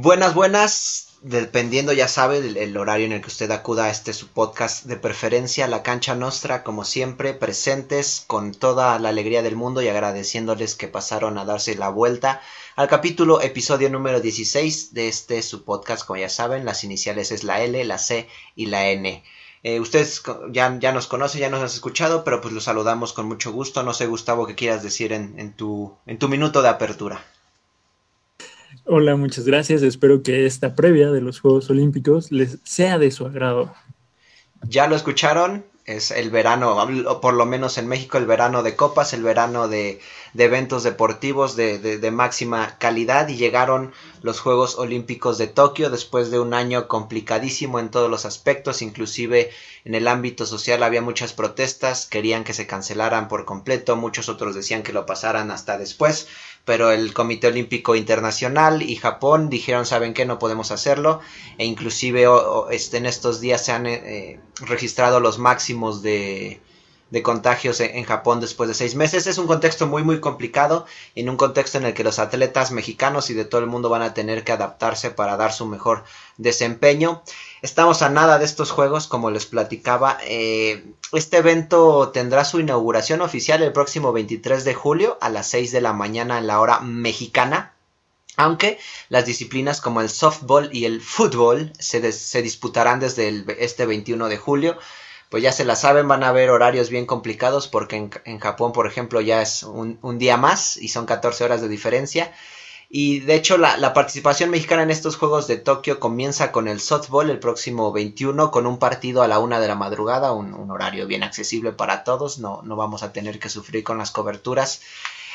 Buenas, buenas. Dependiendo, ya sabe, el, horario en el que usted acuda a este su podcast de preferencia, La Cancha Nostra, como siempre, presentes con toda la alegría del mundo y agradeciéndoles que pasaron a darse la vuelta al capítulo, episodio número 16 de este su podcast, como ya saben, las iniciales es la L, la C y la N. Eh, ustedes ya, ya, nos conocen, ya nos han escuchado, pero pues los saludamos con mucho gusto. No sé, Gustavo, qué quieras decir en, tu, en tu minuto de apertura. Hola, muchas gracias. Espero que esta previa de los Juegos Olímpicos les sea de su agrado. Ya lo escucharon, es el verano, por lo menos en México, el verano de copas, el verano de, de eventos deportivos de, de, máxima calidad y llegaron los Juegos Olímpicos de Tokio después de un año complicadísimo en todos los aspectos, inclusive en el ámbito social había muchas protestas, querían que se cancelaran por completo, muchos otros decían que lo pasaran hasta después, pero el Comité Olímpico Internacional y Japón dijeron, ¿saben qué? No podemos hacerlo. E inclusive este, en estos días se han eh, registrado los máximos de, de contagios en, Japón después de seis meses. Es un contexto muy muy complicado, en un contexto en el que los atletas mexicanos y de todo el mundo van a tener que adaptarse para dar su mejor desempeño. Estamos a nada de estos juegos, como les platicaba. Eh, este evento tendrá su inauguración oficial el próximo 23 de julio a las 6 de la mañana en la hora mexicana. Aunque las disciplinas como el softball y el fútbol se, se disputarán desde este 21 de julio pues ya se la saben, van a haber horarios bien complicados porque en, Japón, por ejemplo, ya es un, día más y son 14 horas de diferencia. Y de hecho la, participación mexicana en estos Juegos de Tokio comienza con el softball el próximo 21 con un partido a la una de la madrugada, un, horario bien accesible para todos, no, no vamos a tener que sufrir con las coberturas.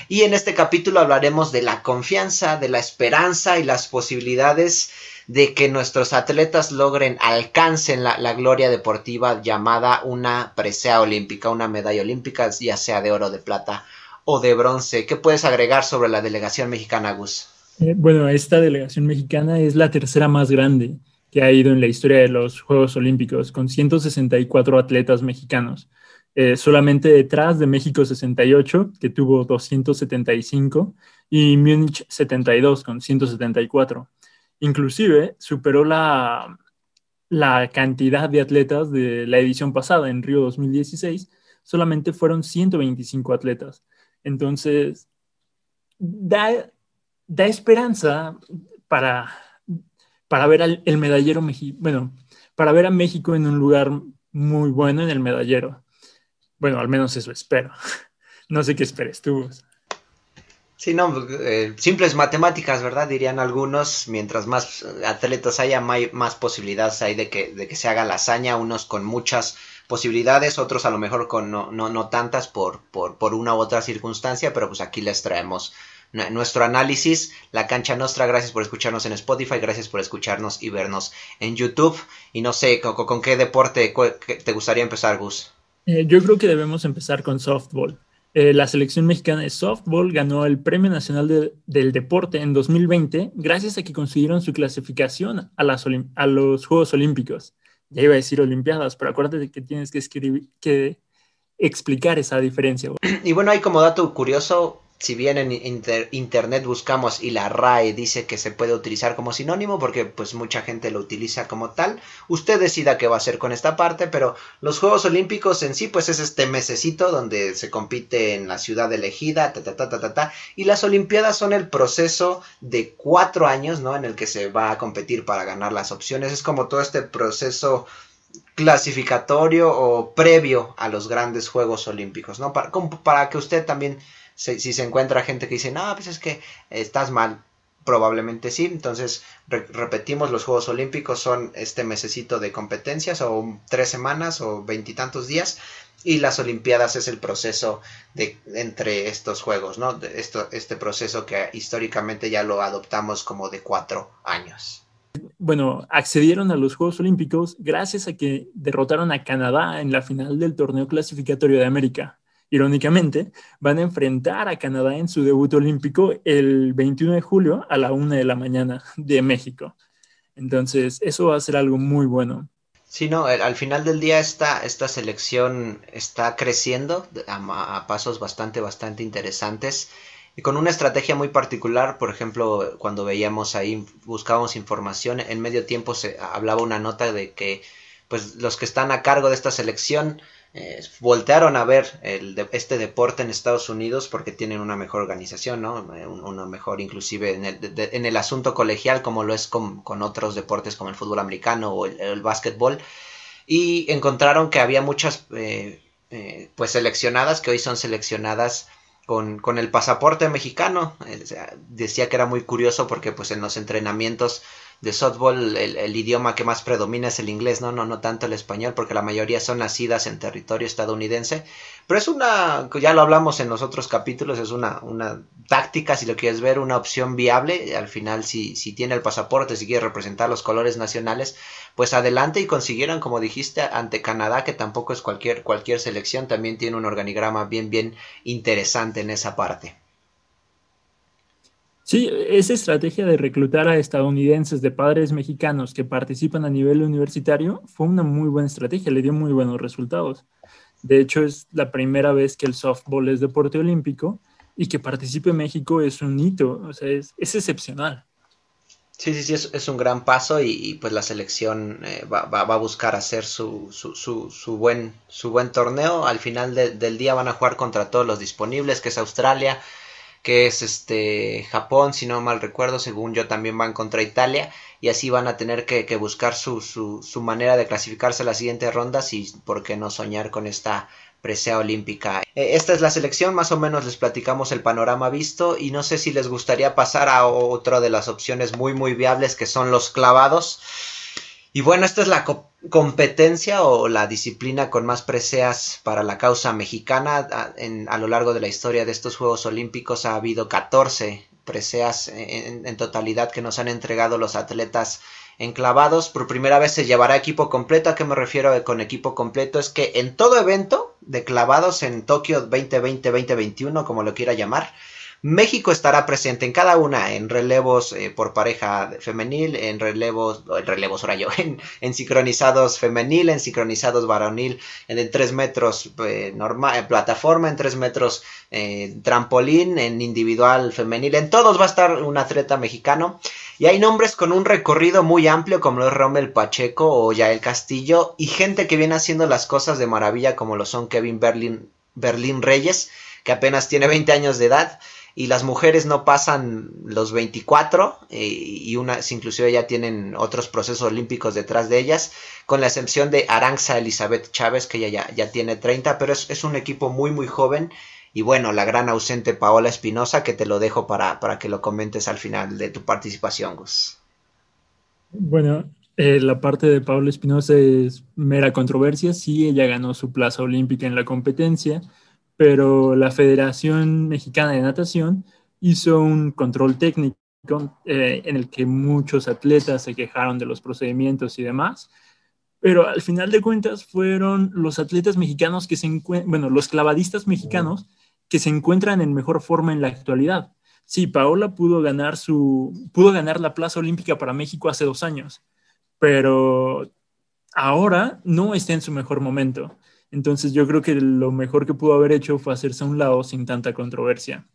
Y en este capítulo hablaremos de la confianza, de la esperanza y las posibilidades de que nuestros atletas logren, alcancen la, gloria deportiva llamada una presea olímpica, una medalla olímpica, ya sea de oro, de plata o de bronce. ¿Qué puedes agregar sobre la delegación mexicana, Gus? Eh, bueno, esta delegación mexicana es la tercera más grande que ha ido en la historia de los Juegos Olímpicos, con 164 atletas mexicanos. Eh, solamente detrás de México 68, que tuvo 275, y Múnich 72 con 174. Inclusive superó la, la cantidad de atletas de la edición pasada, en Río 2016, solamente fueron 125 atletas. Entonces, da, da esperanza para, para ver el medallero bueno, para ver a México en un lugar muy bueno en el medallero. Bueno, al menos eso espero. No sé qué esperes tú. Sí, no, eh, simples matemáticas, ¿verdad? Dirían algunos, mientras más atletas haya, más posibilidades hay de que, de que se haga la hazaña, unos con muchas posibilidades, otros a lo mejor con no, no, no tantas por, por, por una u otra circunstancia, pero pues aquí les traemos nuestro análisis, la cancha nuestra. Gracias por escucharnos en Spotify, gracias por escucharnos y vernos en YouTube. Y no sé, ¿con, qué deporte te gustaría empezar, Gus? Eh, yo creo que debemos empezar con softball. Eh, la selección mexicana de softball ganó el Premio Nacional del Deporte en 2020 gracias a que consiguieron su clasificación a, las los Juegos Olímpicos. Ya iba a decir Olimpiadas, pero acuérdate que tienes que, escribir, que explicar esa diferencia. Y bueno, hay como dato curioso, si bien en internet buscamos y la RAE dice que se puede utilizar como sinónimo porque pues mucha gente lo utiliza como tal, usted decida qué va a hacer con esta parte, pero los Juegos Olímpicos en sí pues es este mesecito donde se compite en la ciudad elegida, ta ta ta ta ta, ta y las Olimpiadas son el proceso de cuatro años, ¿no? En el que se va a competir para ganar las opciones, es como todo este proceso clasificatorio o previo a los grandes Juegos Olímpicos, ¿no? Para, para que usted también si, se encuentra gente que dice, no, pues es que estás mal, probablemente sí. Entonces, repetimos, los Juegos Olímpicos son este mesecito de competencias o tres semanas o veintitantos días. Y las Olimpiadas es el proceso de entre estos juegos, ¿no? Esto, este proceso que históricamente ya lo adoptamos como de cuatro años. Bueno, accedieron a los Juegos Olímpicos gracias a que derrotaron a Canadá en la final del torneo clasificatorio de América irónicamente, van a enfrentar a Canadá en su debut olímpico el 21 de julio a la 1 de la mañana de México. Entonces, eso va a ser algo muy bueno. Sí, no, al final del día esta, esta selección está creciendo a, pasos bastante, bastante interesantes. y con una estrategia muy particular, por ejemplo, cuando veíamos ahí, buscábamos información, en medio tiempo se hablaba una nota de que pues los que están a cargo de esta selección eh, voltearon a ver este deporte en Estados Unidos porque tienen una mejor organización, ¿no? Eh, una mejor inclusive en el, en el, asunto colegial como lo es con, con, otros deportes como el fútbol americano o el, el básquetbol y encontraron que había muchas eh, eh, pues seleccionadas que hoy son seleccionadas con, con el pasaporte mexicano. decía que era muy curioso porque pues en los entrenamientos de softball el, idioma que más predomina es el inglés, ¿no? No, no tanto el español, porque la mayoría son nacidas en territorio estadounidense. Pero es una, ya lo hablamos en los otros capítulos, es una, una táctica, si lo quieres ver, una opción viable. Al final, si, si tiene el pasaporte, si quiere representar los colores nacionales, pues adelante y consiguieron, como dijiste, ante Canadá, que tampoco es cualquier, cualquier selección, también tiene un organigrama bien, bien interesante en esa parte. Sí, esa estrategia de reclutar a estadounidenses de padres mexicanos que participan a nivel universitario fue una muy buena estrategia, le dio muy buenos resultados. De hecho, es la primera vez que el softball es deporte olímpico y que participe México es un hito, o sea, es, excepcional. Sí, sí, sí, es, un gran paso y, pues la selección eh, va, a buscar hacer su, su, buen, su buen torneo. Al final del día van a jugar contra todos los disponibles, que es Australia, que es este Japón, si no mal recuerdo, según yo también van contra Italia y así van a tener que, buscar su, su, su, manera de clasificarse a las siguientes rondas y por qué no soñar con esta presea olímpica. Eh, esta es la selección, más o menos les platicamos el panorama visto y no sé si les gustaría pasar a otra de las opciones muy muy viables que son los clavados. Y bueno, esta es la competencia o la disciplina con más preseas para la causa mexicana. A, lo largo de la historia de estos Juegos Olímpicos ha habido 14 preseas en, en, totalidad que nos han entregado los atletas enclavados. Por primera vez se llevará equipo completo. ¿A qué me refiero con equipo completo? Es que en todo evento de clavados en Tokio 2020-2021, como lo quiera llamar, México estará presente en cada una, en relevos eh, por pareja femenil, en relevos, en relevos ahora yo, en, sincronizados femenil, en sincronizados varonil, en, en 3 metros eh, normal, en plataforma, en 3 metros eh, trampolín, en individual femenil, en todos va a estar un atleta mexicano. Y hay nombres con un recorrido muy amplio como es Rommel Pacheco o Yael Castillo y gente que viene haciendo las cosas de maravilla como lo son Kevin Berlin, Berlín Reyes, que apenas tiene 20 años de edad y las mujeres no pasan los 24 eh, y unas inclusive ya tienen otros procesos olímpicos detrás de ellas, con la excepción de Aranza Elizabeth Chávez, que ya, ya, tiene 30, pero es, un equipo muy muy joven. Y bueno, la gran ausente Paola Espinosa, que te lo dejo para, para que lo comentes al final de tu participación, Gus. Bueno, eh, la parte de Paola Espinosa es mera controversia, sí, ella ganó su plaza olímpica en la competencia, pero la Federación Mexicana de Natación hizo un control técnico eh, en el que muchos atletas se quejaron de los procedimientos y demás, pero al final de cuentas fueron los atletas mexicanos que se encuentran, bueno, los clavadistas mexicanos que se encuentran en mejor forma en la actualidad. Sí, Paola pudo ganar su, pudo ganar la plaza olímpica para México hace dos años, pero ahora no está en su mejor momento. Entonces yo creo que lo mejor que pudo haber hecho fue hacerse a un lado sin tanta controversia.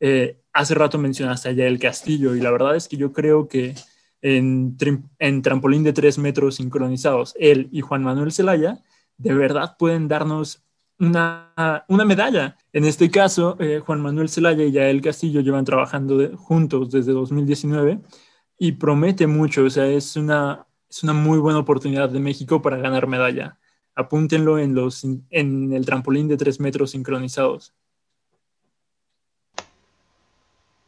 Eh, hace rato mencionaste allá el castillo y la verdad es que yo creo que en, trampolín de tres metros sincronizados, él y Juan Manuel Zelaya de verdad pueden darnos una, medalla. En este caso, eh, Juan Manuel Zelaya y Yael Castillo llevan trabajando juntos desde 2019 y promete mucho, o sea, es una, es una muy buena oportunidad de México para ganar medalla apúntenlo en, los, en el trampolín de tres metros sincronizados.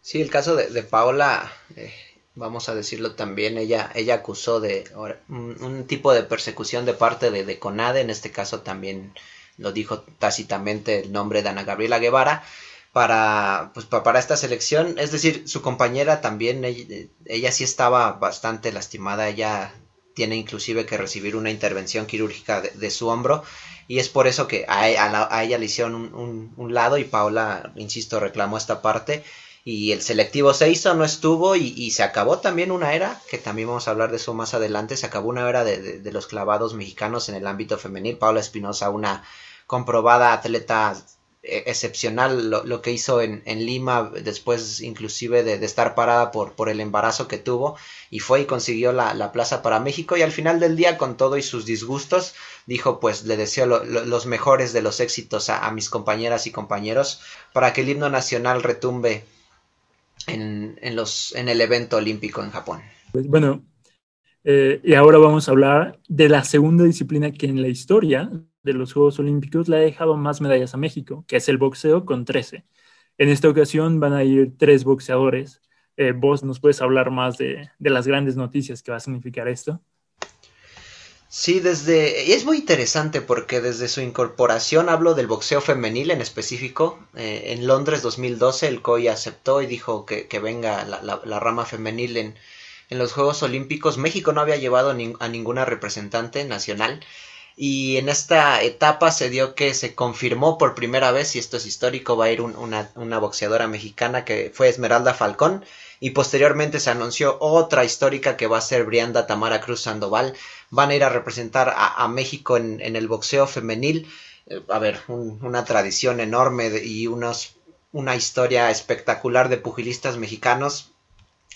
Sí, el caso de, Paola, eh, vamos a decirlo también, ella, ella acusó de un, tipo de persecución de parte de, de, CONADE, en este caso también lo dijo tácitamente el nombre de Ana Gabriela Guevara, para, pues, para esta selección, es decir, su compañera también, ella, ella sí estaba bastante lastimada, ella tiene inclusive que recibir una intervención quirúrgica de, su hombro y es por eso que a, ella le hicieron un, lado y Paula, insisto, reclamó esta parte y el selectivo se hizo, no estuvo y, se acabó también una era, que también vamos a hablar de eso más adelante, se acabó una era de, los clavados mexicanos en el ámbito femenil. Paula Espinosa, una comprobada atleta excepcional lo, que hizo en, Lima después inclusive de, estar parada por, por, el embarazo que tuvo y fue y consiguió la, plaza para México y al final del día con todo y sus disgustos dijo pues le deseo los mejores de los éxitos a, mis compañeras y compañeros para que el himno nacional retumbe en, los, en el evento olímpico en Japón. Pues bueno, eh, y ahora vamos a hablar de la segunda disciplina que en la historia de los Juegos Olímpicos le ha dejado más medallas a México, que es el boxeo con 13. En esta ocasión van a ir tres boxeadores. Eh, ¿Vos nos puedes hablar más de, las grandes noticias que va a significar esto? Sí, desde. Es muy interesante porque desde su incorporación hablo del boxeo femenil en específico. Eh, en Londres 2012 el COI aceptó y dijo que, venga la, rama femenil en, en, los Juegos Olímpicos. México no había llevado a ninguna representante nacional y en esta etapa se dio que se confirmó por primera vez, y esto es histórico, va a ir una, boxeadora mexicana que fue Esmeralda Falcón, y posteriormente se anunció otra histórica que va a ser Brianda Tamara Cruz Sandoval. Van a ir a representar a, México en, el boxeo femenil. Eh, a ver, una tradición enorme y unos, una historia espectacular de pugilistas mexicanos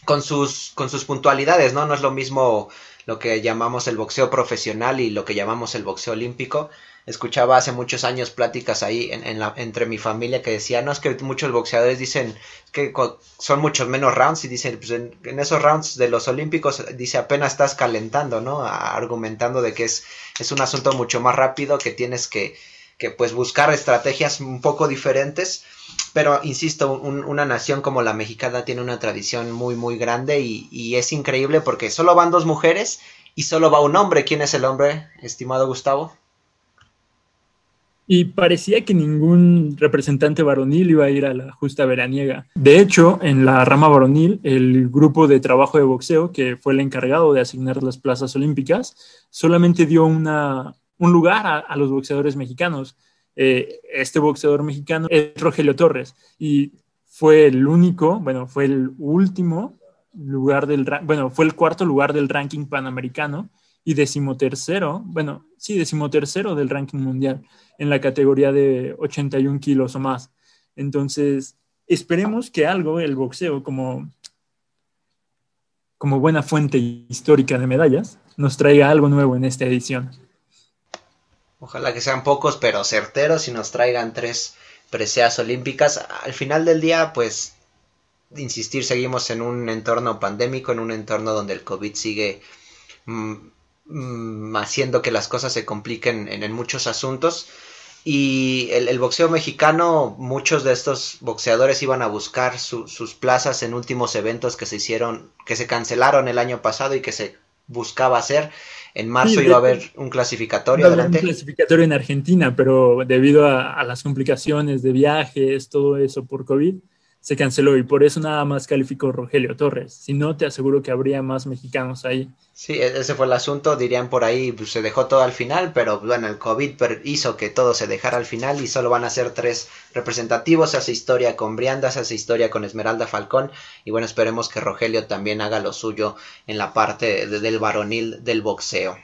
con sus, con sus puntualidades, ¿no? No es lo mismo lo que llamamos el boxeo profesional y lo que llamamos el boxeo olímpico. Escuchaba hace muchos años pláticas ahí en, la, entre mi familia que decía, no, es que muchos boxeadores dicen que son muchos menos rounds y dicen, pues en, esos rounds de los olímpicos, dice, apenas estás calentando, ¿no? argumentando de que es, es un asunto mucho más rápido, que tienes que, que pues buscar estrategias un poco diferentes pero insisto, una nación como la mexicana tiene una tradición muy, muy grande y, es increíble porque solo van dos mujeres y solo va un hombre. ¿Quién es el hombre, estimado Gustavo? Y parecía que ningún representante varonil iba a ir a la justa veraniega. De hecho, en la rama varonil, el grupo de trabajo de boxeo, que fue el encargado de asignar las plazas olímpicas, solamente dio una, un lugar a los boxeadores mexicanos. Eh, este boxeador mexicano es Rogelio Torres y fue el único, bueno, fue el último lugar del, bueno, fue el cuarto lugar del ranking panamericano y decimotercero, bueno, sí, decimotercero del ranking mundial en la categoría de 81 kilos o más. Entonces, esperemos que algo, el boxeo, como, como buena fuente histórica de medallas, nos traiga algo nuevo en esta edición. Ojalá que sean pocos, pero certeros y nos traigan tres preseas olímpicas. Al final del día, pues, insistir, seguimos en un entorno pandémico, en un entorno donde el COVID sigue mm, mm, haciendo que las cosas se compliquen en, muchos asuntos. Y el, boxeo mexicano, muchos de estos boxeadores iban a buscar sus plazas en últimos eventos que se hicieron, que se cancelaron el año pasado y que se buscaba hacer. En marzo iba a haber un clasificatorio. un clasificatorio en Argentina, pero debido a, las complicaciones de viajes, todo eso por COVID, se canceló y por eso nada más calificó Rogelio Torres. Si no, te aseguro que habría más mexicanos ahí. Sí, e-, ese fue el asunto, dirían por ahí, pues, se dejó todo al final, pero bueno, el COVID hizo que todo se dejara al final y solo van a ser tres representativos, se hace historia con Brianda, se hace historia con Esmeralda Falcón y bueno, esperemos que Rogelio también haga lo suyo en la parte del varonil del boxeo.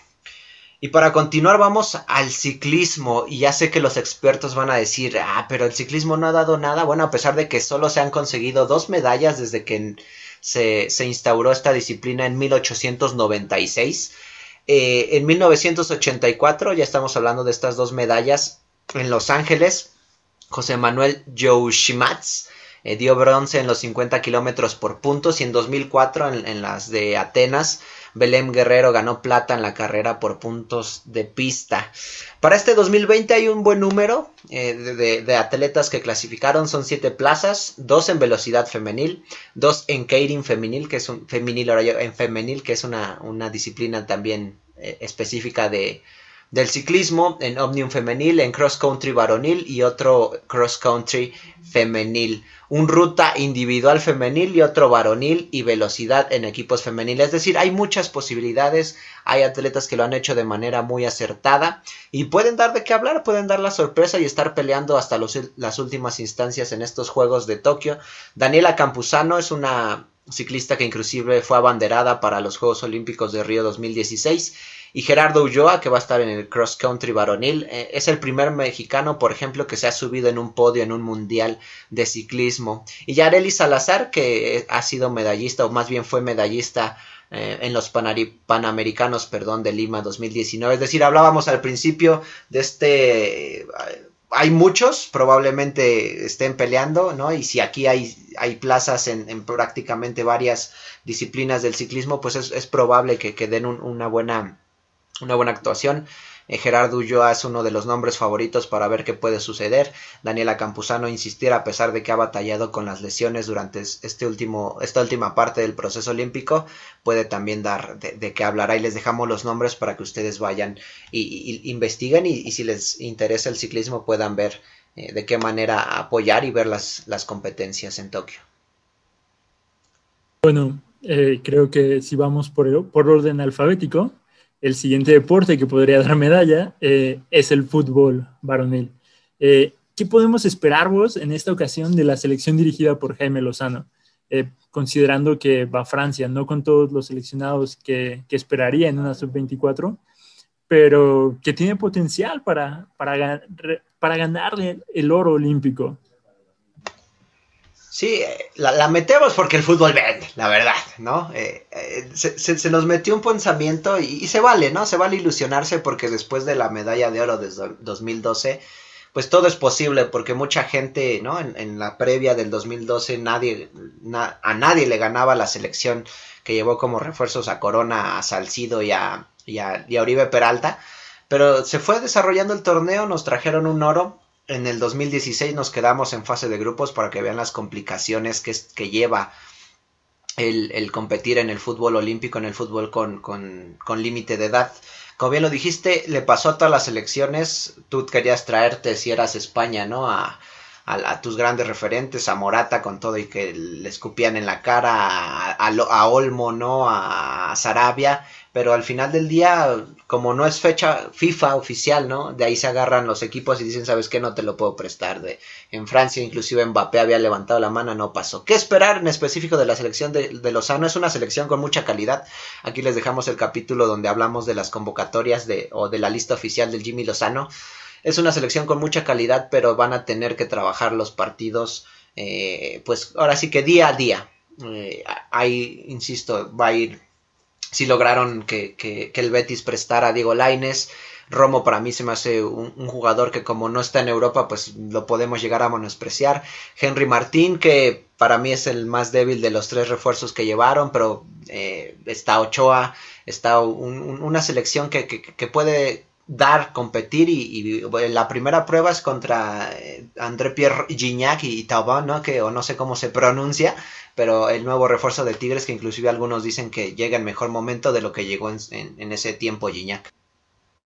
Y para continuar vamos al ciclismo y ya sé que los expertos van a decir, ah, pero el ciclismo no ha dado nada. Bueno, a pesar de que solo se han conseguido dos medallas desde que se, instauró esta disciplina en 1896. Eh, en 1984 ya estamos hablando de estas dos medallas en Los Ángeles. José Manuel Joushimatz eh, dio bronce en los 50 kilómetros por puntos y en 2004 en las de Atenas Belém Guerrero ganó plata en la carrera por puntos de pista. Para este 2020 hay un buen número eh, de, atletas que clasificaron, son siete plazas, dos en velocidad femenil, dos en keirin femenil, que es un femenil, en femenil, que es una, una disciplina también eh, específica de, del ciclismo, en omnium femenil, en cross country varonil y otro cross country femenil un ruta individual femenil y otro varonil y velocidad en equipos femeniles. Es decir, hay muchas posibilidades, hay atletas que lo han hecho de manera muy acertada y pueden dar de qué hablar, pueden dar la sorpresa y estar peleando hasta las últimas instancias en estos Juegos de Tokio. Daniela Campuzano es una ciclista que inclusive fue abanderada para los Juegos Olímpicos de Río 2016 y Gerardo Ulloa, que va a estar en el cross country varonil. Eh, es el primer mexicano, por ejemplo, que se ha subido en un podio en un mundial de ciclismo. Y Yareli Salazar, que ha sido medallista, o más bien fue medallista eh, en los Panamericanos perdón, de Lima 2019. Es decir, hablábamos al principio de este... hay muchos, probablemente estén peleando, ¿no? Y si aquí hay, hay plazas en, prácticamente varias disciplinas del ciclismo, pues es, probable que, que den una buena una buena actuación. Eh, Gerardo Ulloa es uno de los nombres favoritos para ver qué puede suceder. Daniela Campuzano insistir a pesar de que ha batallado con las lesiones durante este último, esta última parte del proceso olímpico, puede también dar de, qué hablará y les dejamos los nombres para que ustedes vayan y, investiguen y, si les interesa el ciclismo puedan ver eh, de qué manera apoyar y ver las, las competencias en Tokio. Bueno, eh, creo que si vamos por, por orden alfabético, el siguiente deporte que podría dar medalla eh, es el fútbol varonil. Eh, ¿Qué podemos esperar vos en esta ocasión de la selección dirigida por Jaime Lozano? Eh, considerando que va a Francia, no con todos los seleccionados que, esperaría en una sub-24, pero que tiene potencial para, para, para ganarle el oro olímpico. Sí, la, metemos porque el fútbol vende, la verdad, ¿no? Eh, eh, se, nos metió un pensamiento y, se vale, ¿no? Se vale ilusionarse porque después de la medalla de oro de 2012, pues todo es posible porque mucha gente, ¿no? En, la previa del 2012 nadie, a nadie le ganaba la selección que llevó como refuerzos a Corona, a Salcido y a, y a, y a Oribe Peralta. Pero se fue desarrollando el torneo, nos trajeron un oro en el 2016 nos quedamos en fase de grupos para que vean las complicaciones que, que lleva el, competir en el fútbol olímpico, en el fútbol con, con, límite de edad. Como bien lo dijiste, le pasó a todas las elecciones. Tú querías traerte, si eras España, ¿no? A, a, tus grandes referentes, a Morata con todo y que le escupían en la cara, a, a Olmo, ¿no? A Sarabia pero al final del día, como no es fecha FIFA oficial, ¿no? De ahí se agarran los equipos y dicen, ¿sabes qué? No te lo puedo prestar. De, en Francia, inclusive Mbappé había levantado la mano, no pasó. ¿Qué esperar en específico de la selección de, de, Lozano? Es una selección con mucha calidad. Aquí les dejamos el capítulo donde hablamos de las convocatorias de, o de la lista oficial del Jimmy Lozano. Es una selección con mucha calidad, pero van a tener que trabajar los partidos, eh, pues ahora sí que día a día. Eh, ahí, insisto, va a ir si lograron que, el Betis prestara a Diego Laines. Romo para mí se me hace un, jugador que como no está en Europa, pues lo podemos llegar a menospreciar. Henry Martín, que para mí es el más débil de los tres refuerzos que llevaron, pero eh, está Ochoa, está una selección que, que, puede dar, competir y, la primera prueba es contra eh, André Pierre Gignac y Taubon, ¿no? Que o no sé cómo se pronuncia, pero el nuevo refuerzo de Tigres que inclusive algunos dicen que llega en mejor momento de lo que llegó en, ese tiempo Gignac.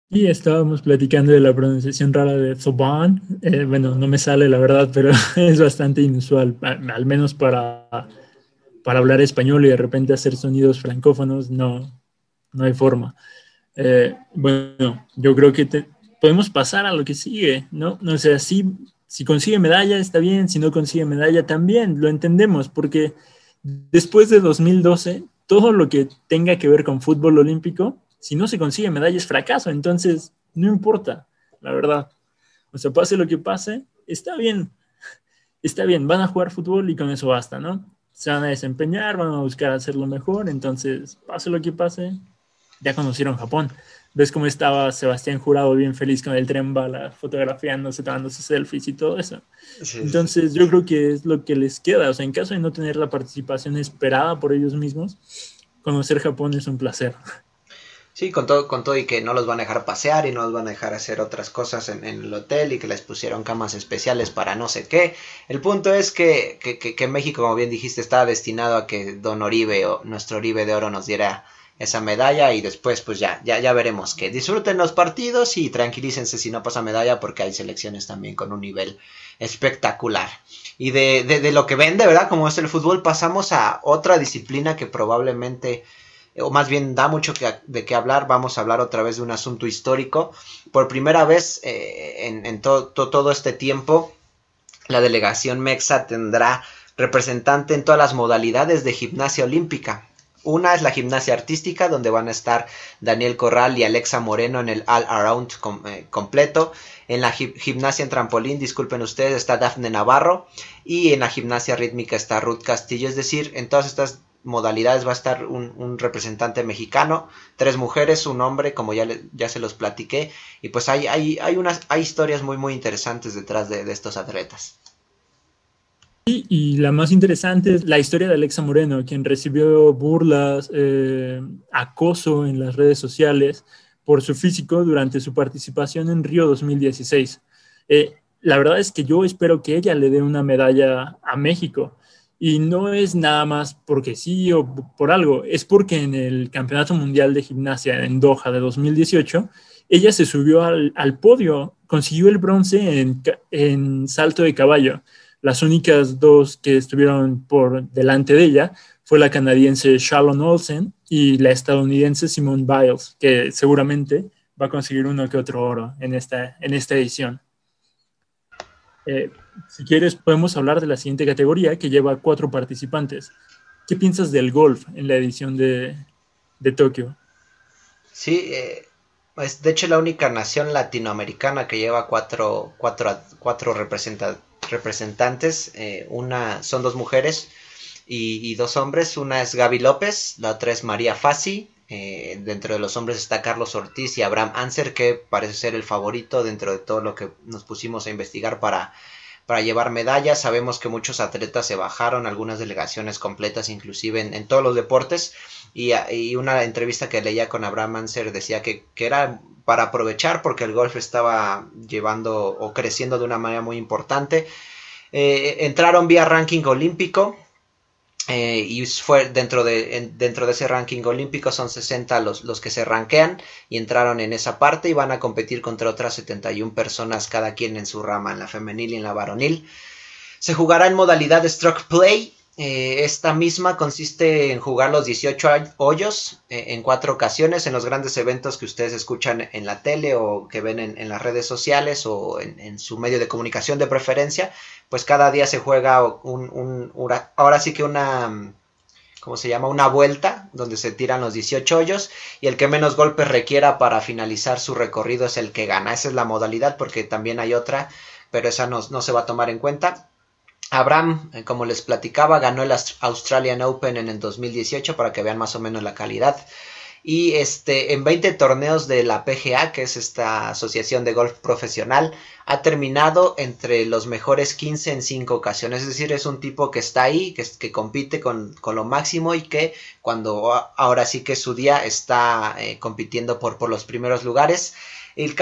Y estábamos platicando de la pronunciación rara de Taubon, eh, bueno, no me sale la verdad, pero es bastante inusual, al menos para, para hablar español y de repente hacer sonidos francófonos, no, no hay forma. Eh, bueno, yo creo que podemos pasar a lo que sigue, ¿no? No sé, si, si consigue medalla está bien, si no consigue medalla también, lo entendemos, porque después de 2012, todo lo que tenga que ver con fútbol olímpico, si no se consigue medalla es fracaso, entonces no importa, la verdad. O sea, pase lo que pase, está bien, está bien, van a jugar fútbol y con eso basta, ¿no? Se van a desempeñar, van a buscar hacerlo mejor, entonces, pase lo que pase, ya conocieron Japón. Ves cómo estaba Sebastián Jurado bien feliz con el tren bala, fotografiándose, tomándose selfies y todo eso. Entonces yo creo que es lo que les queda. O sea, en caso de no tener la participación esperada por ellos mismos, conocer Japón es un placer. Sí, con todo, con todo y que no los van a dejar pasear y no los van a dejar hacer otras cosas en, el hotel y que les pusieron camas especiales para no sé qué. El punto es que, que, que México, como bien dijiste, estaba destinado a que Don Oribe o nuestro Oribe de Oro nos diera esa medalla y después pues ya, ya, ya veremos que disfruten los partidos y tranquilícense si no pasa medalla porque hay selecciones también con un nivel espectacular. Y de, de, lo que vende, ¿verdad? Como es el fútbol, pasamos a otra disciplina que probablemente, o más bien da mucho que, de qué hablar. Vamos a hablar otra vez de un asunto histórico. Por primera vez eh, en, en todo este tiempo, la delegación MEXA tendrá representante en todas las modalidades de gimnasia olímpica Una es la gimnasia artística, donde van a estar Daniel Corral y Alexa Moreno en el All Around eh, completo. En la gimnasia en trampolín, disculpen ustedes, está Dafne Navarro. Y en la gimnasia rítmica está Ruth Castillo. Es decir, en todas estas modalidades va a estar un, representante mexicano, tres mujeres, un hombre, como ya, ya se los platiqué. Y pues hay, hay, hay, unas, hay historias muy, muy interesantes detrás de estos atletas. Y, la más interesante es la historia de Alexa Moreno, quien recibió burlas, eh, acoso en las redes sociales por su físico durante su participación en Río 2016. Eh, la verdad es que yo espero que ella le dé una medalla a México. Y no es nada más porque sí o por algo, es porque en el Campeonato Mundial de Gimnasia en Doha de 2018, ella se subió al, podio, consiguió el bronce en, en salto de caballo las únicas dos que estuvieron por delante de ella fue la canadiense Shalon Olsen y la estadounidense Simone Biles, que seguramente va a conseguir uno que otro oro en esta, en esta edición. Eh, si quieres, podemos hablar de la siguiente categoría que lleva cuatro participantes. ¿Qué piensas del golf en la edición de, de Tokio? Sí, eh, es de hecho la única nación latinoamericana que lleva cuatro, cuatro, cuatro representantes representantes, eh, una son dos mujeres y, dos hombres, una es Gaby López, la otra es María Fassi, eh, dentro de los hombres está Carlos Ortiz y Abraham Anser, que parece ser el favorito dentro de todo lo que nos pusimos a investigar para, para llevar medallas. Sabemos que muchos atletas se bajaron, algunas delegaciones completas, inclusive en, todos los deportes. Y, y, una entrevista que leía con Abraham Anser decía que, que era para aprovechar porque el golf estaba llevando o creciendo de una manera muy importante. Eh, entraron vía ranking olímpico eh, y fue dentro de, dentro de ese ranking olímpico son 60 los, los que se ranquean y entraron en esa parte y van a competir contra otras 71 personas cada quien en su rama, en la femenil y en la varonil. Se jugará en modalidad stroke play eh, esta misma consiste en jugar los 18 hoyos eh, en cuatro ocasiones en los grandes eventos que ustedes escuchan en la tele o que ven en, las redes sociales o en, su medio de comunicación de preferencia. Pues cada día se juega un, ahora sí que una, ¿cómo se llama? Una vuelta donde se tiran los 18 hoyos y el que menos golpes requiera para finalizar su recorrido es el que gana. Esa es la modalidad porque también hay otra, pero esa no se va a tomar en cuenta. Abraham, eh, como les platicaba, ganó el Australian Open en el 2018 para que vean más o menos la calidad. Y este, en 20 torneos de la PGA, que es esta asociación de golf profesional, ha terminado entre los mejores 15 en 5 ocasiones. Es decir, es un tipo que está ahí, que, compite con, lo máximo y que cuando ahora sí que su día está eh, compitiendo por los primeros lugares. El,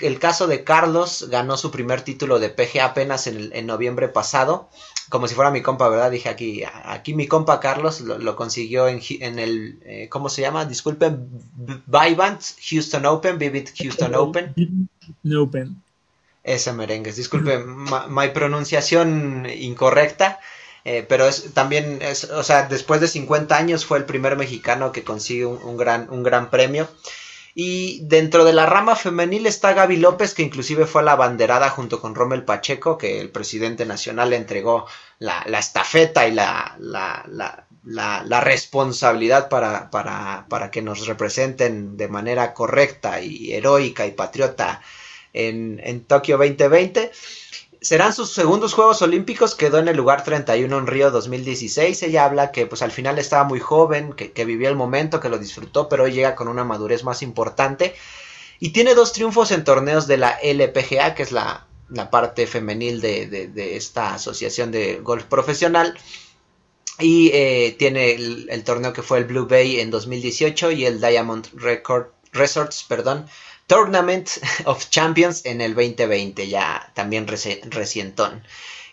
el, caso de Carlos ganó su primer título de PGA apenas en, noviembre pasado. Como si fuera mi compa, ¿verdad? Dije aquí, aquí mi compa Carlos lo, consiguió en, en el, eh, ¿cómo se llama? Disculpen, Vivant Houston Open, Vivid Houston Open. Open. Ese merengues, disculpen, mi pronunciación incorrecta. Eh, pero es también es, o sea, después de 50 años fue el primer mexicano que consigue un, gran, un gran premio. Y dentro de la rama femenil está Gaby López, que inclusive fue la banderada junto con Rommel Pacheco, que el presidente nacional le entregó la, la estafeta y la, la, la responsabilidad para, para, para, que nos representen de manera correcta y heroica y patriota en, en Tokio 2020 serán sus segundos Juegos Olímpicos, quedó en el lugar 31 en Río 2016. Ella habla que pues al final estaba muy joven, que, vivió el momento, que lo disfrutó, pero hoy llega con una madurez más importante. Y tiene dos triunfos en torneos de la LPGA, que es la, parte femenil de, esta asociación de golf profesional. Y eh, tiene el, el, torneo que fue el Blue Bay en 2018 y el Diamond Record Resorts, perdón, Tournament of Champions en el 2020, ya también recientón.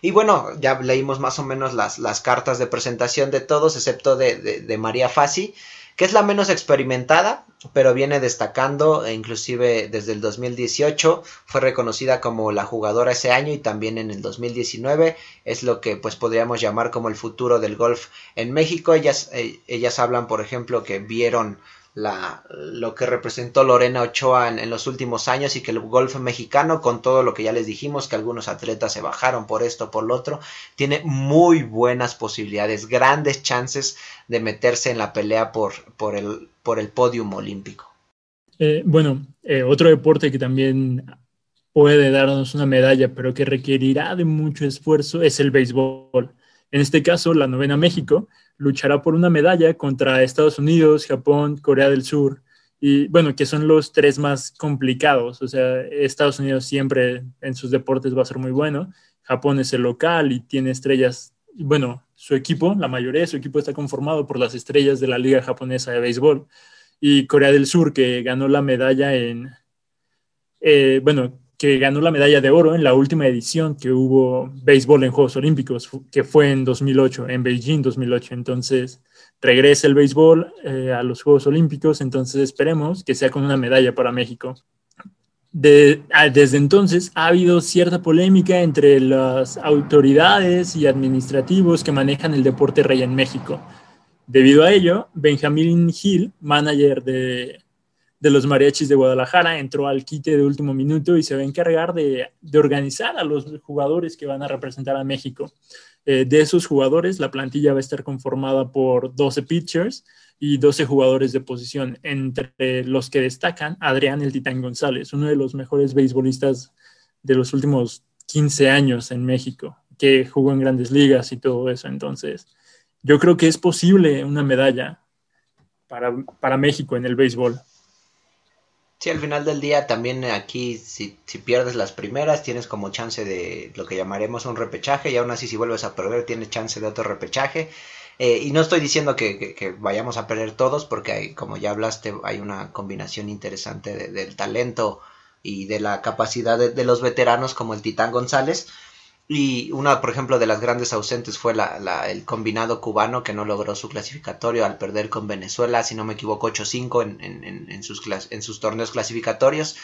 Y bueno, ya leímos más o menos las, las cartas de presentación de todos, excepto de, María Fassi, que es la menos experimentada, pero viene destacando, e inclusive desde el 2018 fue reconocida como la jugadora ese año y también en el 2019 es lo que pues podríamos llamar como el futuro del golf en México. Ellas, eh, ellas hablan, por ejemplo, que vieron la, lo que representó Lorena Ochoa en, los últimos años y que el golf mexicano, con todo lo que ya les dijimos, que algunos atletas se bajaron por esto, por lo otro, tiene muy buenas posibilidades, grandes chances de meterse en la pelea por, por, el, por el podium olímpico. Eh, bueno, eh, otro deporte que también puede darnos una medalla, pero que requerirá de mucho esfuerzo, es el béisbol. En este caso, la novena México luchará por una medalla contra Estados Unidos, Japón, Corea del Sur, y bueno, que son los tres más complicados. O sea, Estados Unidos siempre en sus deportes va a ser muy bueno, Japón es el local y tiene estrellas, bueno, su equipo, la mayoría de su equipo está conformado por las estrellas de la Liga Japonesa de Béisbol, y Corea del Sur, que ganó la medalla en, eh, bueno, que ganó la medalla de oro en la última edición que hubo béisbol en Juegos Olímpicos, que fue en 2008, en Beijing 2008. Entonces, regresa el béisbol eh, a los Juegos Olímpicos, entonces esperemos que sea con una medalla para México. Ah, desde entonces ha habido cierta polémica entre las autoridades y administrativos que manejan el deporte rey en México. Debido a ello, Benjamín Gil, manager de, de los mariachis de Guadalajara, entró al quite de último minuto y se va a encargar de, organizar a los jugadores que van a representar a México. Eh, de esos jugadores, la plantilla va a estar conformada por 12 pitchers y 12 jugadores de posición, entre los que destacan Adrián el Titán González, uno de los mejores beisbolistas de los últimos 15 años en México, que jugó en grandes ligas y todo eso. Entonces, yo creo que es posible una medalla para, para México en el béisbol. Sí, al final del día también aquí si, pierdes las primeras tienes como chance de lo que llamaremos un repechaje y aún así si vuelves a perder tienes chance de otro repechaje. Eh, y no estoy diciendo que, vayamos a perder todos porque como ya hablaste hay una combinación interesante del talento y de la capacidad de, los veteranos como el Titán González. Y una, por ejemplo, de las grandes ausentes fue la, el combinado cubano que no logró su clasificatorio al perder con Venezuela, si no me equivoco, 8-5 en, en, en, sus, en sus torneos clasificatorios.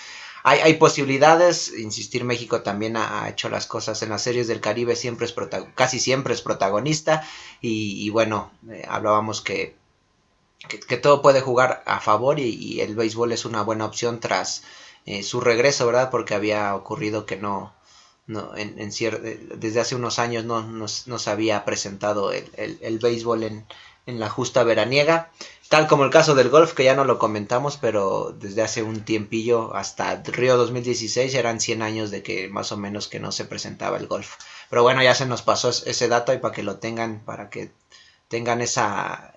Hay, hay, posibilidades, insistir, México también ha, hecho las cosas en las series del Caribe, siempre es casi siempre es protagonista y, bueno, eh, hablábamos que, que, todo puede jugar a favor y, el béisbol es una buena opción tras eh, su regreso, ¿verdad? Porque había ocurrido que no, no, en, en desde hace unos años no, se había presentado el, el, béisbol en, en, la justa veraniega, tal como el caso del golf, que ya no lo comentamos, pero desde hace un tiempillo, hasta Río 2016, eran 100 años de que más o menos que no se presentaba el golf. Pero bueno, ya se nos pasó ese dato y para que lo tengan, para que tengan esa,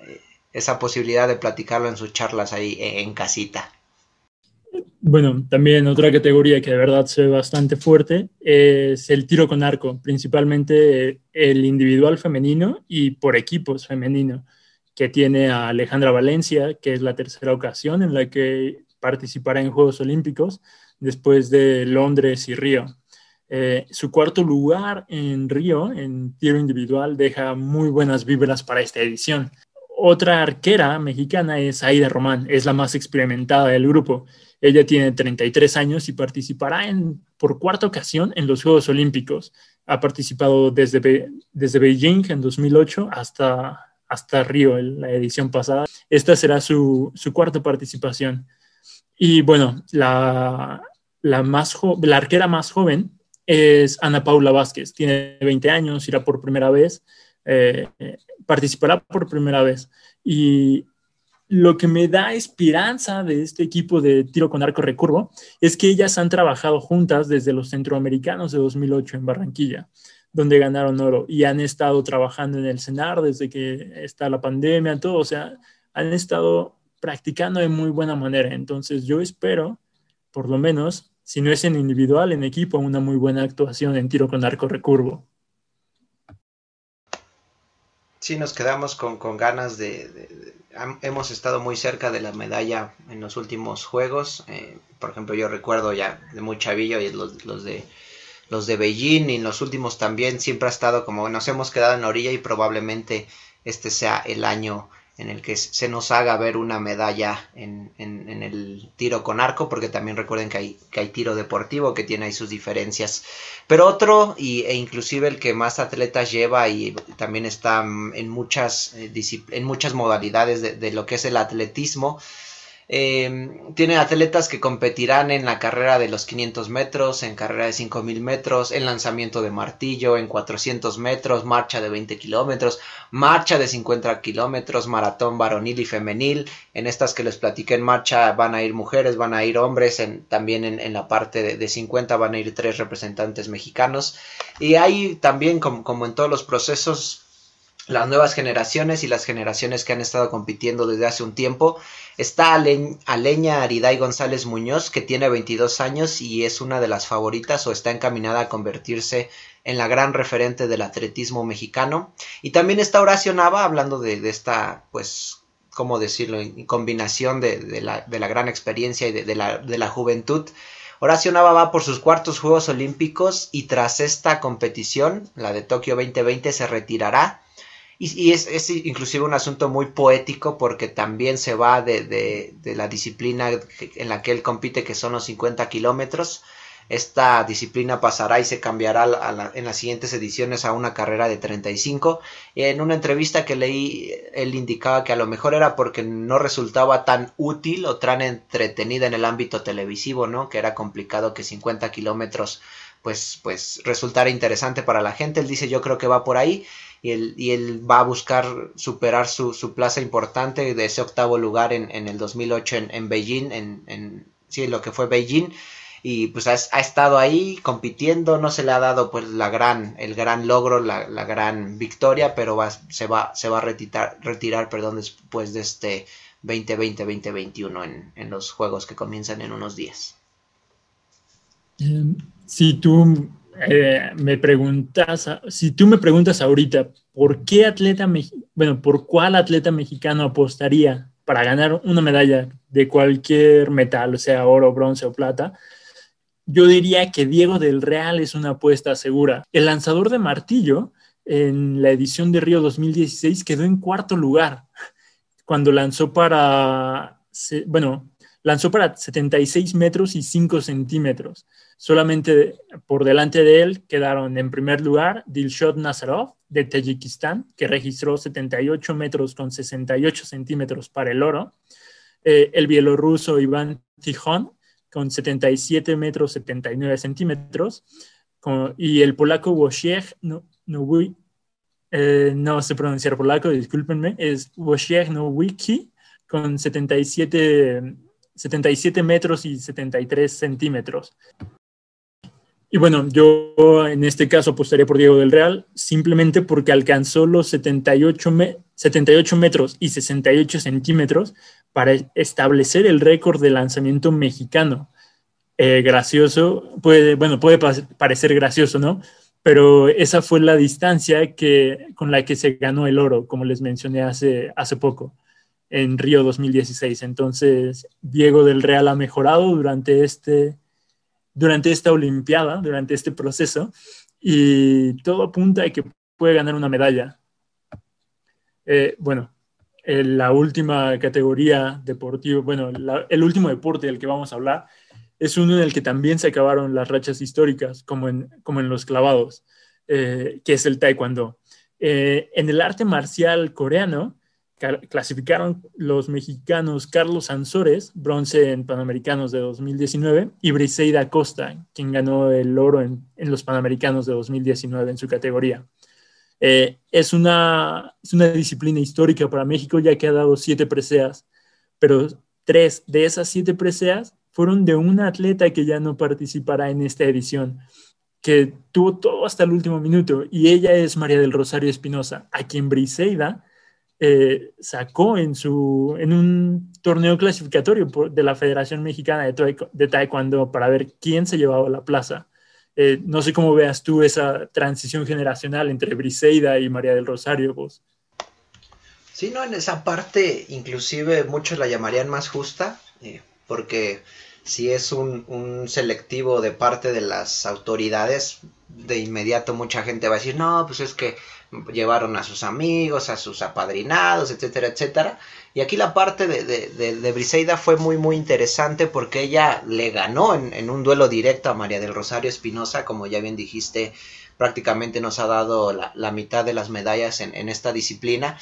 esa posibilidad de platicarlo en sus charlas ahí en casita. Bueno, también otra categoría que de verdad se ve bastante fuerte es el tiro con arco, principalmente el individual femenino y por equipos femenino, que tiene a Alejandra Valencia, que es la tercera ocasión en la que participará en Juegos Olímpicos después de Londres y Río. Eh, su cuarto lugar en Río, en tiro individual, deja muy buenas vibras para esta edición. Otra arquera mexicana es Aida Román, es la más experimentada del grupo ella tiene 33 años y participará en, por cuarta ocasión en los Juegos Olímpicos. Ha participado desde, desde Beijing en 2008 hasta, hasta Río, en la edición pasada. Esta será su, su cuarta participación. Y bueno, la, la, más la arquera más joven es Ana Paula Vázquez. Tiene 20 años, irá por primera vez, eh, participará por primera vez. Y lo que me da esperanza de este equipo de tiro con arco recurvo es que ellas han trabajado juntas desde los centroamericanos de 2008 en Barranquilla, donde ganaron oro y han estado trabajando en el CENAR desde que está la pandemia, todo, o sea, han estado practicando de muy buena manera. Entonces yo espero, por lo menos, si no es en individual, en equipo, una muy buena actuación en tiro con arco recurvo. Sí, nos quedamos con, ganas de, Hemos estado muy cerca de la medalla en los últimos juegos. Eh, por ejemplo, yo recuerdo ya de muy chavillo y los, los, de los de Beijing y en los últimos también siempre ha estado como nos hemos quedado en la orilla y probablemente este sea el año en el que se nos haga ver una medalla en, en, el tiro con arco, porque también recuerden que hay, que hay tiro deportivo que tiene ahí sus diferencias. Pero otro, y, e inclusive el que más atletas lleva y también está en muchas, eh, en muchas modalidades de, lo que es el atletismo, Em, tiene atletas que competirán en la carrera de los 500 metros, en carrera de 5000 metros, en lanzamiento de martillo, en 400 metros, marcha de 20 kilómetros, marcha de 50 kilómetros, maratón varonil y femenil. En estas que les platiqué en marcha van a ir mujeres, van a ir hombres, también en, la parte de, 50 van a ir tres representantes mexicanos. Y hay también, como en todos los procesos, las nuevas generaciones y las generaciones que han estado compitiendo desde hace un tiempo. Está Aleña Ariday González Muñoz, que tiene 22 años y es una de las favoritas o está encaminada a convertirse en la gran referente del atletismo mexicano. Y también está Horacio Nava, hablando de, esta, pues, ¿cómo decirlo?, combinación de, la, gran experiencia y de, la, de la juventud. Horacio Nava va por sus cuartos Juegos Olímpicos y tras esta competición, la de Tokio 2020, se retirará y, es, inclusive un asunto muy poético porque también se va de, la disciplina en la que él compite, que son los 50 kilómetros. Esta disciplina pasará y se cambiará en las siguientes ediciones a una carrera de 35. Y en una entrevista que leí, él indicaba que a lo mejor era porque no resultaba tan útil o tan entretenida en el ámbito televisivo, ¿no? Que era complicado que 50 kilómetros pues, pues resultara interesante para la gente. Él dice, yo creo que va por ahí y él, y él va a buscar superar su, su, plaza importante de ese octavo lugar en, en el 2008 en, en Beijing, en, en, sí, lo que fue Beijing, y pues ha, ha, estado ahí compitiendo, no se le ha dado pues la gran, el gran logro, la, la gran victoria, pero va, se va, se va a retirar, retirar perdón, después de este 2020-2021 en, en los juegos que comienzan en unos días. Si tú eh, me preguntas, si tú me preguntas ahorita, ¿por qué atleta, bueno, por cuál atleta mexicano apostaría para ganar una medalla de cualquier metal, sea oro, bronce o plata? Yo diría que Diego del Real es una apuesta segura. El lanzador de martillo en la edición de Río 2016 quedó en cuarto lugar cuando lanzó para, bueno, lanzó para 76 metros y 5 centímetros. Solamente por delante de él quedaron en primer lugar Dilshot Nazarov de Tayikistán, que registró 78 metros con 68 centímetros para el oro. Eh, el bielorruso Iván Tijon con 77 metros 79 centímetros. y el polaco Wojciech no, no, eh, no sé pronunciar polaco, discúlpenme, es Wojciech Nowicki con 77 77 metros y 73 centímetros. Y bueno, yo en este caso apostaría por Diego del Real simplemente porque alcanzó los 78, 78 metros y 68 centímetros para establecer el récord de lanzamiento mexicano. Eh, gracioso, puede, bueno, puede parecer gracioso, ¿no? Pero esa fue la distancia que, con la que se ganó el oro, como les mencioné hace, hace poco en Río 2016. Entonces, Diego del Real ha mejorado durante, este, durante esta Olimpiada, durante este proceso, y todo apunta a que puede ganar una medalla. Eh, bueno, la última categoría deportiva, bueno, el último deporte del que vamos a hablar es uno en el que también se acabaron las rachas históricas, como en, como en los clavados, eh, que es el taekwondo. Eh, en el arte marcial coreano, clasificaron los mexicanos Carlos Ansores, bronce en Panamericanos de 2019, y Briseida Costa, quien ganó el oro en, los Panamericanos de 2019 en su categoría. Eh, es, una, es una disciplina histórica para México ya que ha dado siete preseas, pero tres de esas siete preseas fueron de una atleta que ya no participará en esta edición, que tuvo todo hasta el último minuto, y ella es María del Rosario Espinosa, a quien Briseida eh, sacó en, su, en un torneo clasificatorio de la Federación Mexicana de, Taekwondo para ver quién se llevaba la plaza. Eh, no sé cómo veas tú esa transición generacional entre Briseida y María del Rosario, vos. Sí, no, en esa parte inclusive muchos la llamarían más justa, eh, porque si es un, un, selectivo de parte de las autoridades, de inmediato mucha gente va a decir, no, pues es que llevaron a sus amigos, a sus apadrinados, etcétera, etcétera. Y aquí la parte de, de, Briseida fue muy, muy interesante porque ella le ganó en, un duelo directo a María del Rosario Espinosa, como ya bien dijiste, prácticamente nos ha dado la, mitad de las medallas en, esta disciplina.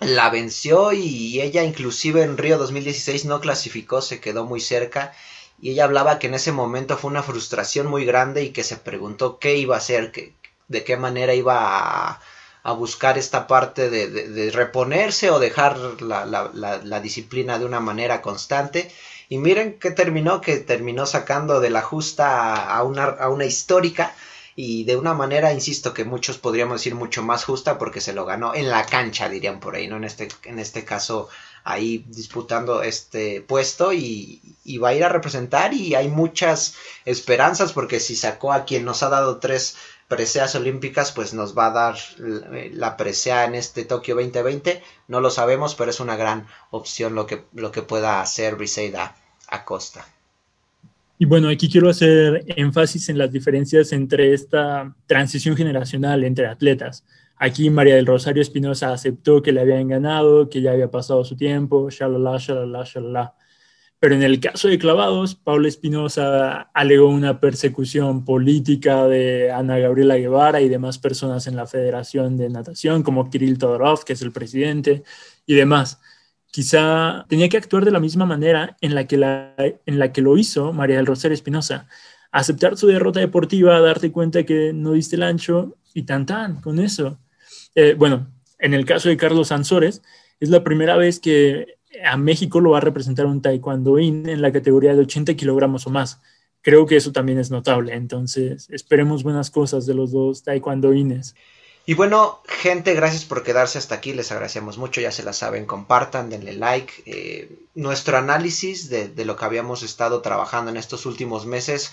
la venció y ella inclusive en Río 2016 no clasificó, se quedó muy cerca y ella hablaba que en ese momento fue una frustración muy grande y que se preguntó qué iba a hacer, de qué manera iba a, buscar esta parte de, reponerse o dejar la, disciplina de una manera constante. Y miren que terminó, que terminó sacando de la justa a una, a una histórica y de una manera, insisto, que muchos podríamos decir mucho más justa porque se lo ganó en la cancha, dirían por ahí, ¿no? En este, en este caso, ahí disputando este puesto y, va a ir a representar y hay muchas esperanzas porque si sacó a quien nos ha dado tres preseas olímpicas, pues nos va a dar la presea en este Tokio 2020. No lo sabemos, pero es una gran opción lo que, lo que pueda hacer Briseida Acosta. Y bueno, aquí quiero hacer énfasis en las diferencias entre esta transición generacional entre atletas. Aquí María del Rosario Espinosa aceptó que le habían ganado, que ya había pasado su tiempo, shalala, shalala, shalala. Pero en el caso de clavados, Paula Espinosa alegó una persecución política de Ana Gabriela Guevara y demás personas en la Federación de Natación, como Kirill Todorov, que es el presidente, y demás quizá tenía que actuar de la misma manera en la que, la, en la que lo hizo María del Rosario Espinosa. Aceptar su derrota deportiva, darte cuenta que no diste el ancho y tan tan con eso. Eh, bueno, en el caso de Carlos Ansores, es la primera vez que a México lo va a representar un taekwondoín en la categoría de 80 kilogramos o más. Creo que eso también es notable, entonces esperemos buenas cosas de los dos taekwondoines. Y bueno, gente, gracias por quedarse hasta aquí, les agradecemos mucho, ya se la saben, compartan, denle like. Eh, nuestro análisis de, lo que habíamos estado trabajando en estos últimos meses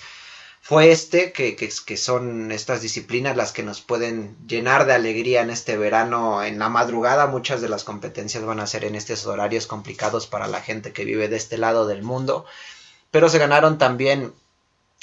fue este, que, que, son estas disciplinas las que nos pueden llenar de alegría en este verano, en la madrugada. Muchas de las competencias van a ser en estos horarios complicados para la gente que vive de este lado del mundo. Pero se ganaron también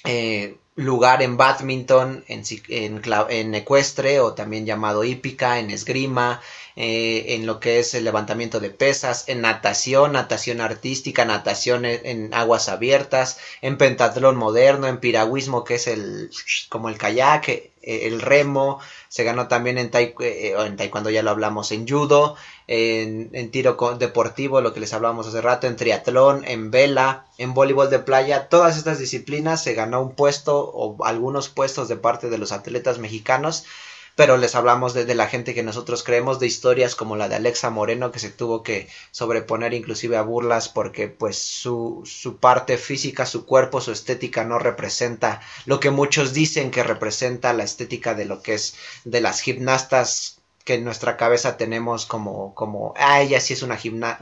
eh, lugar en badminton, en, en, ecuestre o también llamado hípica, en esgrima, eh, en lo que es el levantamiento de pesas, en natación, natación artística, natación en, aguas abiertas, en pentatlón moderno, en piragüismo que es el como el kayak, el remo, se ganó también en, eh, en taekwondo, ya lo hablamos, en judo, en, en, tiro deportivo, lo que les hablamos hace rato, en triatlón, en vela, en voleibol de playa, todas estas disciplinas se ganó un puesto o algunos puestos de parte de los atletas mexicanos pero les hablamos de, la gente que nosotros creemos, de historias como la de Alexa Moreno, que se tuvo que sobreponer inclusive a burlas porque pues su, su parte física, su cuerpo, su estética no representa lo que muchos dicen que representa la estética de lo que es de las gimnastas que en nuestra cabeza tenemos como, como, ah, ella sí es una,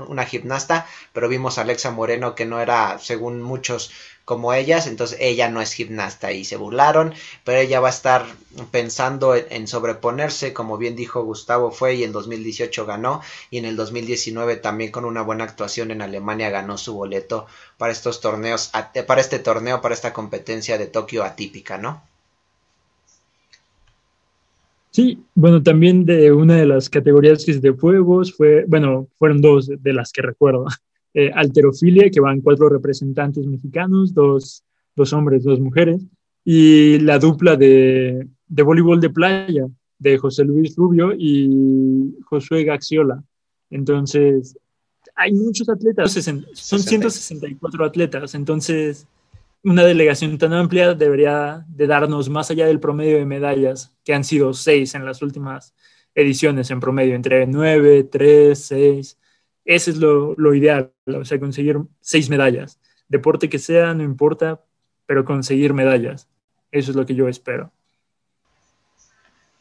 una gimnasta, pero vimos a Alexa Moreno que no era, según muchos, como ellas, entonces ella no es gimnasta y se burlaron, pero ella va a estar pensando en, sobreponerse, como bien dijo Gustavo fue y en 2018 ganó y en el 2019 también con una buena actuación en Alemania ganó su boleto para estos torneos, para este torneo, para esta competencia de Tokio atípica, ¿no? Sí, bueno, también de una de las categorías de fuegos fue, bueno, fueron dos de las que recuerdo. Eh, alterofilia, que van cuatro representantes mexicanos, dos, dos, hombres, dos mujeres, y la dupla de, de voleibol de playa de José Luis Rubio y Josué Gaxiola. Entonces, hay muchos atletas, son 164 atletas, entonces una delegación tan amplia debería de darnos más allá del promedio de medallas, que han sido seis en las últimas ediciones en promedio, entre nueve, tres, seis. Ese es lo, lo ideal, o sea, conseguir seis medallas. Deporte que sea, no importa, pero conseguir medallas. Eso es lo que yo espero.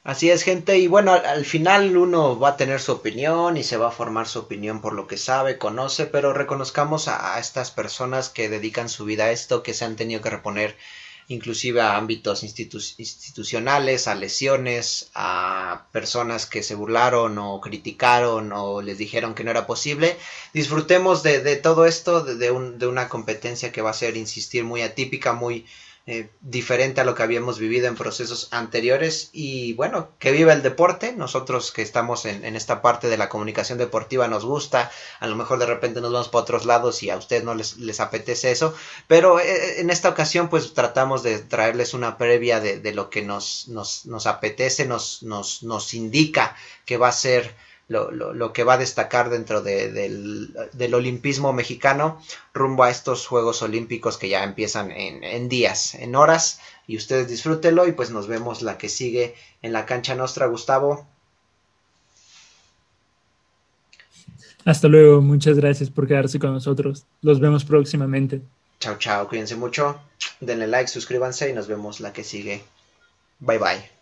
Así es, gente, y bueno, al, final uno va a tener su opinión y se va a formar su opinión por lo que sabe, conoce, pero reconozcamos a, estas personas que dedican su vida a esto, que se han tenido que reponer inclusive a ámbitos institucionales, a lesiones, a personas que se burlaron o criticaron o les dijeron que no era posible. Disfrutemos de, todo esto, de, de una competencia que va a ser, insistir, muy atípica, muy eh, diferente a lo que habíamos vivido en procesos anteriores. Y bueno, que viva el deporte, nosotros que estamos en, esta parte de la comunicación deportiva nos gusta, a lo mejor de repente nos vamos para otros lados y a ustedes no les, les apetece eso, pero eh, en esta ocasión pues tratamos de traerles una previa de, de lo que nos, nos, nos apetece, nos, nos, nos indica que va a ser lo, que va a destacar dentro del, olimpismo mexicano rumbo a estos Juegos Olímpicos que ya empiezan en, en, días, en horas. Y ustedes disfrútenlo y pues nos vemos la que sigue en la cancha nuestra, Gustavo. Hasta luego, muchas gracias por quedarse con nosotros. Los vemos próximamente. Chao, chao, cuídense mucho. Denle like, suscríbanse y nos vemos la que sigue. Bye bye.